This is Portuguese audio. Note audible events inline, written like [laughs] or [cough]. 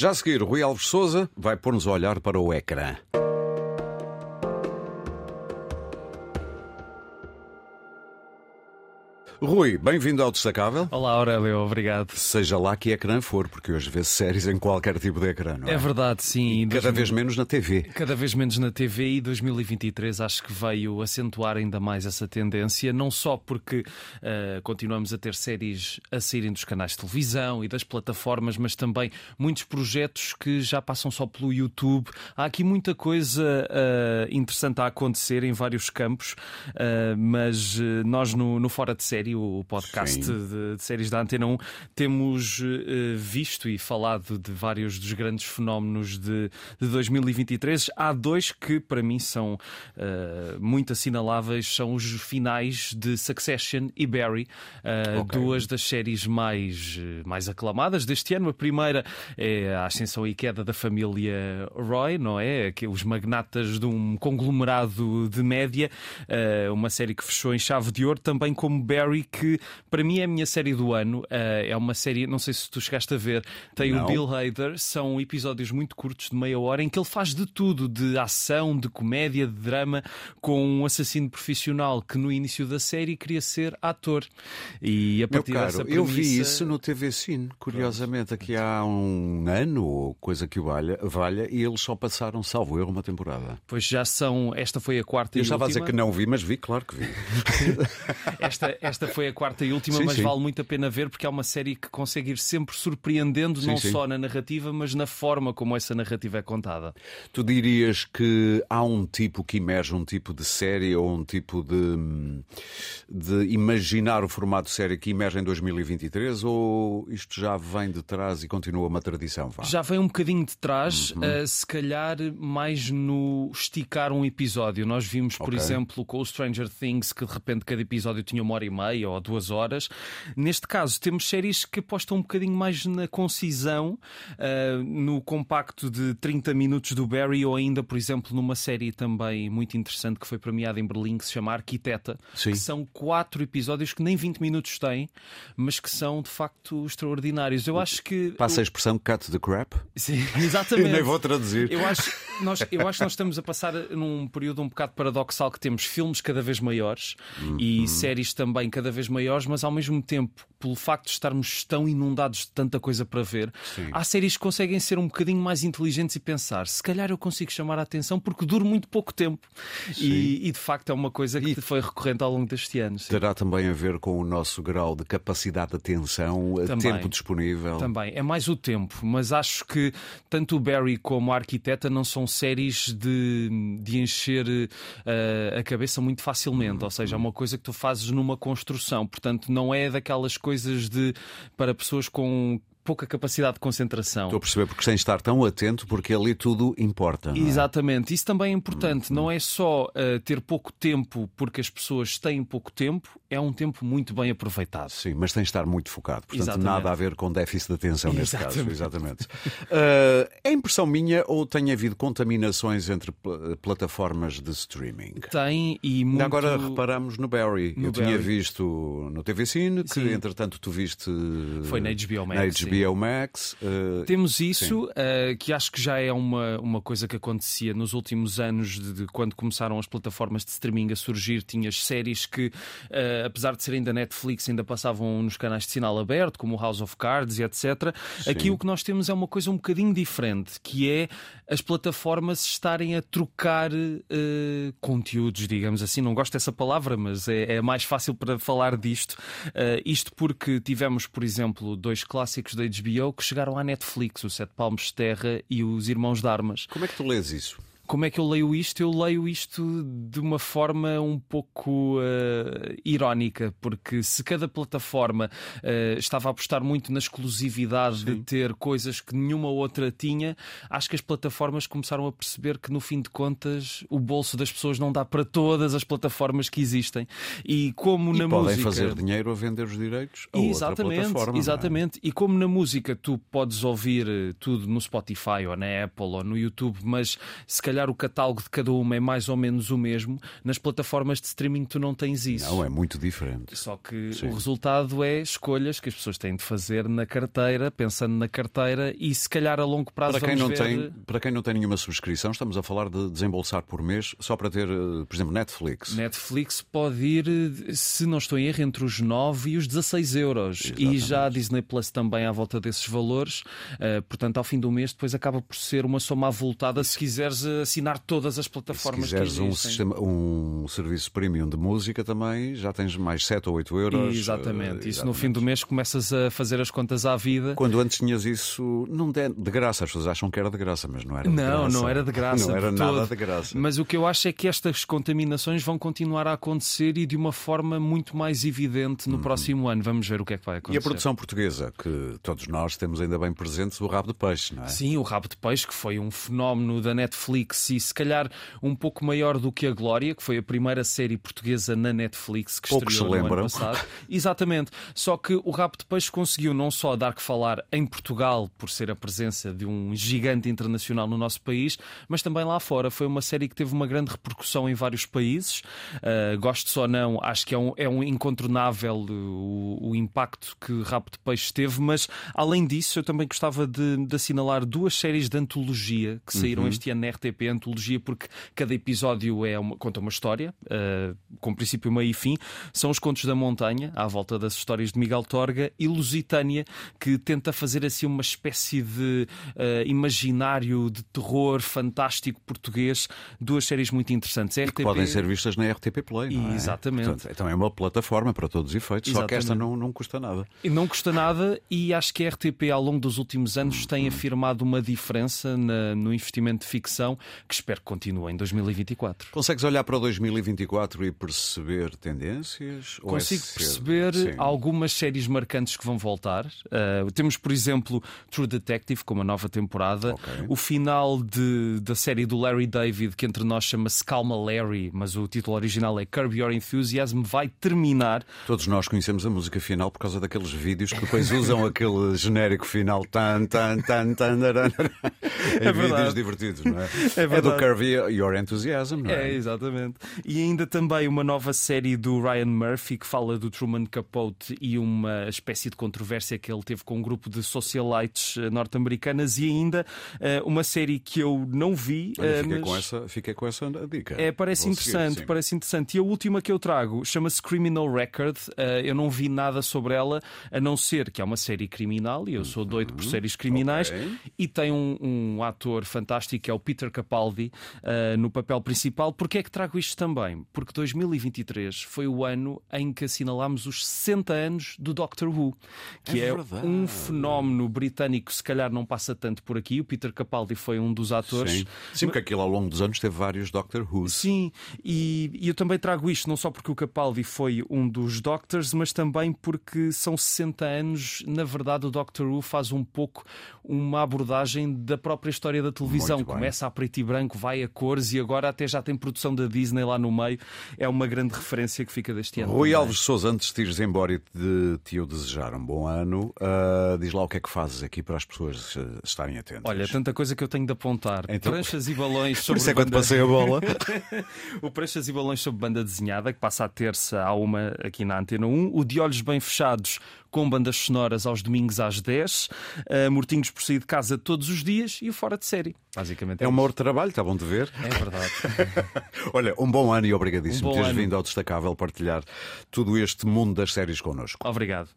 Já a seguir, Rui Alves Souza vai pôr-nos a olhar para o ecrã. Rui, bem-vindo ao Destacável. Olá, Aurélio, obrigado. Seja lá que ecrã for, porque hoje vê séries em qualquer tipo de ecrã, não é? É verdade, sim. Cada vez menos na TV. Cada vez menos na TV e 2023 acho que veio acentuar ainda mais essa tendência, não só porque uh, continuamos a ter séries a saírem dos canais de televisão e das plataformas, mas também muitos projetos que já passam só pelo YouTube. Há aqui muita coisa uh, interessante a acontecer em vários campos, uh, mas nós no, no Fora de Série o podcast de, de, séries da Antena 1, temos uh, visto e falado de vários dos grandes fenómenos de, de 2023. Há dois que, para mim, são uh, muito assinaláveis: são os finais de Succession e Barry, uh, okay. duas das séries mais, mais aclamadas deste ano. A primeira é a ascensão e queda da família Roy, não é? Que os magnatas de um conglomerado de média, uma série que fechou em chave de ouro, também como Barry que para mim é a minha série do ano. Uh, é uma série, não sei se tu chegaste a ver, tem não. o Bill Hader, são episódios muito curtos, de meia hora, em que ele faz de tudo, de ação, de comédia, de drama, com um assassino profissional que no início da série queria ser ator. E a partir Meu caro, dessa premissa... eu vi isso no TV Cine, curiosamente, aqui há um ano, ou coisa que o valha, valha, e eles só passaram, salvo erro, uma temporada. Pois já são, esta foi a quarta eu e estava última. a dizer que não vi, mas vi, claro que vi. [laughs] esta, esta foi a quarta e última, sim, mas sim. vale muito a pena ver porque é uma série que consegue ir sempre surpreendendo, sim, não só na narrativa, mas na forma como essa narrativa é contada. Tu dirias que há um tipo que emerge, um tipo de série ou um tipo de, de imaginar o formato de série que emerge em 2023 ou isto já vem de trás e continua uma tradição? Vá? Já vem um bocadinho de trás, uhum. uh, se calhar mais no esticar um episódio. Nós vimos, por okay. exemplo, com o Stranger Things que de repente cada episódio tinha uma hora e meia ou duas horas. Neste caso, temos séries que apostam um bocadinho mais na concisão, uh, no compacto de 30 minutos do Barry, ou ainda, por exemplo, numa série também muito interessante que foi premiada em Berlim, que se chama Arquiteta, Sim. que são quatro episódios que nem 20 minutos têm, mas que são de facto extraordinários. Eu acho que. Passa a expressão cut the crap? Sim, exatamente. [laughs] Eu nem vou traduzir. Eu acho, nós, eu acho que nós estamos a passar num período um bocado paradoxal que temos filmes cada vez maiores uhum. e séries também cada vez maiores, mas ao mesmo tempo, pelo facto de estarmos tão inundados de tanta coisa para ver, Sim. há séries que conseguem ser um bocadinho mais inteligentes e pensar: se calhar eu consigo chamar a atenção porque dura muito pouco tempo. E, e, de facto é uma coisa que e foi recorrente ao longo deste ano. Sim. Terá também a ver com o nosso grau de capacidade de atenção, também, tempo disponível. Também, é mais o tempo, mas acho que tanto o Barry como a Arquiteta não são séries de, de encher uh, a cabeça muito facilmente, ou seja, é uma coisa que tu fazes numa construção, portanto, não é daquelas coisas de para pessoas com pouca capacidade de concentração. Estou a perceber porque sem estar tão atento, porque ali tudo importa. É? Exatamente, isso também é importante. Hum, não é só uh, ter pouco tempo porque as pessoas têm pouco tempo, é um tempo muito bem aproveitado. Sim, mas tem de estar muito focado. Portanto, Exatamente. nada a ver com déficit de atenção neste Exatamente. caso. Exatamente. uh, é impressão minha ou tem havido contaminações entre pl plataformas de streaming? Tem e muito... Agora reparamos no Barry. No Eu Barry. tinha visto no TV Cine, que Sim. entretanto tu viste... Foi na HBO Max. Na HBO HBO Max. Uh, Temos isso, uh, que acho que já é uma, uma coisa que acontecia nos últimos anos, de, de quando começaram as plataformas de streaming a surgir. Tinhas séries que, uh, apesar de serem da Netflix, ainda passavam nos canais de sinal aberto, como o House of Cards e etc. Sim. Aqui o que nós temos é uma coisa um bocadinho diferente, que é as plataformas estarem a trocar conteúdos, digamos assim. Não gosto dessa palavra, mas é, é mais fácil para falar disto. isto porque tivemos, por exemplo, dois clássicos da HBO que chegaram à Netflix, o Sete Palmos de Terra e os Irmãos de Armas. Como é que tu lês isso? Como é que eu leio isto? Eu leio isto de uma forma um pouco uh, irónica, porque se cada plataforma uh, estava a apostar muito na exclusividade Sim. de ter coisas que nenhuma outra tinha, acho que as plataformas começaram a perceber que, no fim de contas, o bolso das pessoas não dá para todas as plataformas que existem. E como e na podem música. fazer dinheiro a vender os direitos a exatamente, outra plataforma. É? Exatamente. É? E como na música tu podes ouvir tudo no Spotify ou na Apple ou no YouTube, mas se calhar calhar o catálogo de cada uma é mais ou menos o mesmo, nas plataformas de streaming tu não tens isso. Não, é muito diferente. Só que Sim. o resultado é escolhas que as pessoas têm de fazer na carteira, pensando na carteira e se calhar a longo prazo para quem não ver... tem Para quem não tem nenhuma subscrição, estamos a falar de desembolsar por mês só para ter, eh, por exemplo, Netflix. Netflix pode ir, se não estou em erro, entre os 9 e os 16 euros. Exatamente. E já a Disney Plus também à volta desses valores. Portanto, ao fim do mês, depois acaba por ser uma soma avultada se quiseres assinar todas as plataformas se quiseres um, sistema, um serviço premium de música também, já tens mais 7 ou 8 euros. Exatamente. Uh, isso no fim do mês começas a fazer as contas à vida. Quando antes tinhas isso, não de, de graça, as pessoas acham que era de graça, mas não era de não, graça. Não, [laughs] não era de graça. Não era nada de graça. Mas o que eu acho é que estas contaminações vão continuar a acontecer e de uma forma muito mais evidente no uhum. próximo ano. Vamos ver o que é que vai acontecer. E a produção portuguesa, que todos nós temos ainda bem presentes, o Rabo de Peixe, não é? Sim, o Rabo de Peixe, que foi um fenómeno da Netflix e se calhar um pouco maior do que a Glória, que foi a primeira série portuguesa na Netflix que Poucos estreou se no ano passado. Exatamente. Só que o Rabo de Peixe conseguiu não só dar que falar em Portugal, por ser a presença de um gigante internacional no nosso país, mas também lá fora. Foi uma série que teve uma grande repercussão em vários países. Uh, gosto ou não, acho que é um, é um incontornável o, o impacto que Rabo de Peixe teve, mas além disso, eu também gostava de, de assinalar duas séries de antologia que saíram uhum. este ano na RTP Antologia, porque cada episódio é uma, conta uma história, uh, com princípio, meio e fim. São os Contos da Montanha, à volta das histórias de Miguel Torga, e Lusitânia, que tenta fazer assim uma espécie de uh, imaginário de terror fantástico português. Duas séries muito interessantes. RTP... Que podem ser vistas na RTP Play. Não é? Exatamente. Portanto, então é uma plataforma para todos os efeitos, Exatamente. só que esta não, não custa nada. E não custa nada, e acho que a RTP, ao longo dos últimos anos, tem afirmado uma diferença na, no investimento de ficção que espero que continue em 2024. Consegues olhar para 2024 e perceber tendências? É Consigo é perceber Sim. algumas séries marcantes que vão voltar. Uh, temos, por exemplo, True Detective, com uma nova temporada. Okay. O final de, da série do Larry David, que entre nós chama-se Calma Larry, mas o título original é Curb Your Enthusiasm, vai terminar. Todos nós conhecemos a música final por causa daqueles vídeos que depois usam aquele genérico final tan, tan, tan, tan, [laughs] em é vídeos divertidos, não é? [laughs] É, é do Curb Your Enthusiasm, não é? É, exatamente. E ainda também uma nova série do Ryan Murphy que fala do Truman Capote e uma espécie de controvérsia que ele teve com um grupo de socialites eh, norte-americanas e ainda uh, uma série que eu não vi. Olha, fiquei, mas... com essa, fiquei com essa dica. É, parece Vou interessante, seguir, parece interessante. E a última que eu trago chama-se Criminal Record. Eu não vi nada sobre ela, a não ser que é uma série criminal e eu sou doido por uhum. séries criminais okay. e tem um, um, ator fantástico que é o Peter Capaldi uh, no papel principal. Porquê é que trago isto também? Porque 2023 foi o ano em que assinalámos os 60 anos do Doctor Who, que é, é um fenómeno britânico, se calhar não passa tanto por aqui. O Peter Capaldi foi um dos atores. Sim, Sim porque aquilo ao longo dos anos teve vários Doctor Who. Sim, e, e eu também trago isto não só porque o Capaldi foi um dos Doctors, mas também porque são 60 anos. Na verdade, o Doctor Who faz um pouco uma abordagem da própria história da televisão. Começa a preto e branco, vai a cores e agora até já tem produção da Disney lá no meio. É uma grande referência que fica deste ano. Rui Alves Souza, antes de ires embora e de te eu desejar um bom ano, uh, diz lá o que é que fazes aqui para as pessoas estarem atentas. Olha, tanta coisa que eu tenho de apontar. Então... Pranchas e balões [laughs] sobre. Por isso é banda... quando passei a bola. [laughs] o Pranchas e balões sobre banda desenhada, que passa a terça a uma aqui na Antena 1. O de olhos bem fechados com bandas sonoras aos domingos às 10, uh, Mortinhos por sair de casa todos os dias e o Fora de Série. Basicamente é, é um maior trabalho, está bom de ver. É verdade. [laughs] Olha, um bom ano e obrigadíssimo um por teres ano. vindo ao Destacável partilhar todo este mundo das séries connosco. Obrigado.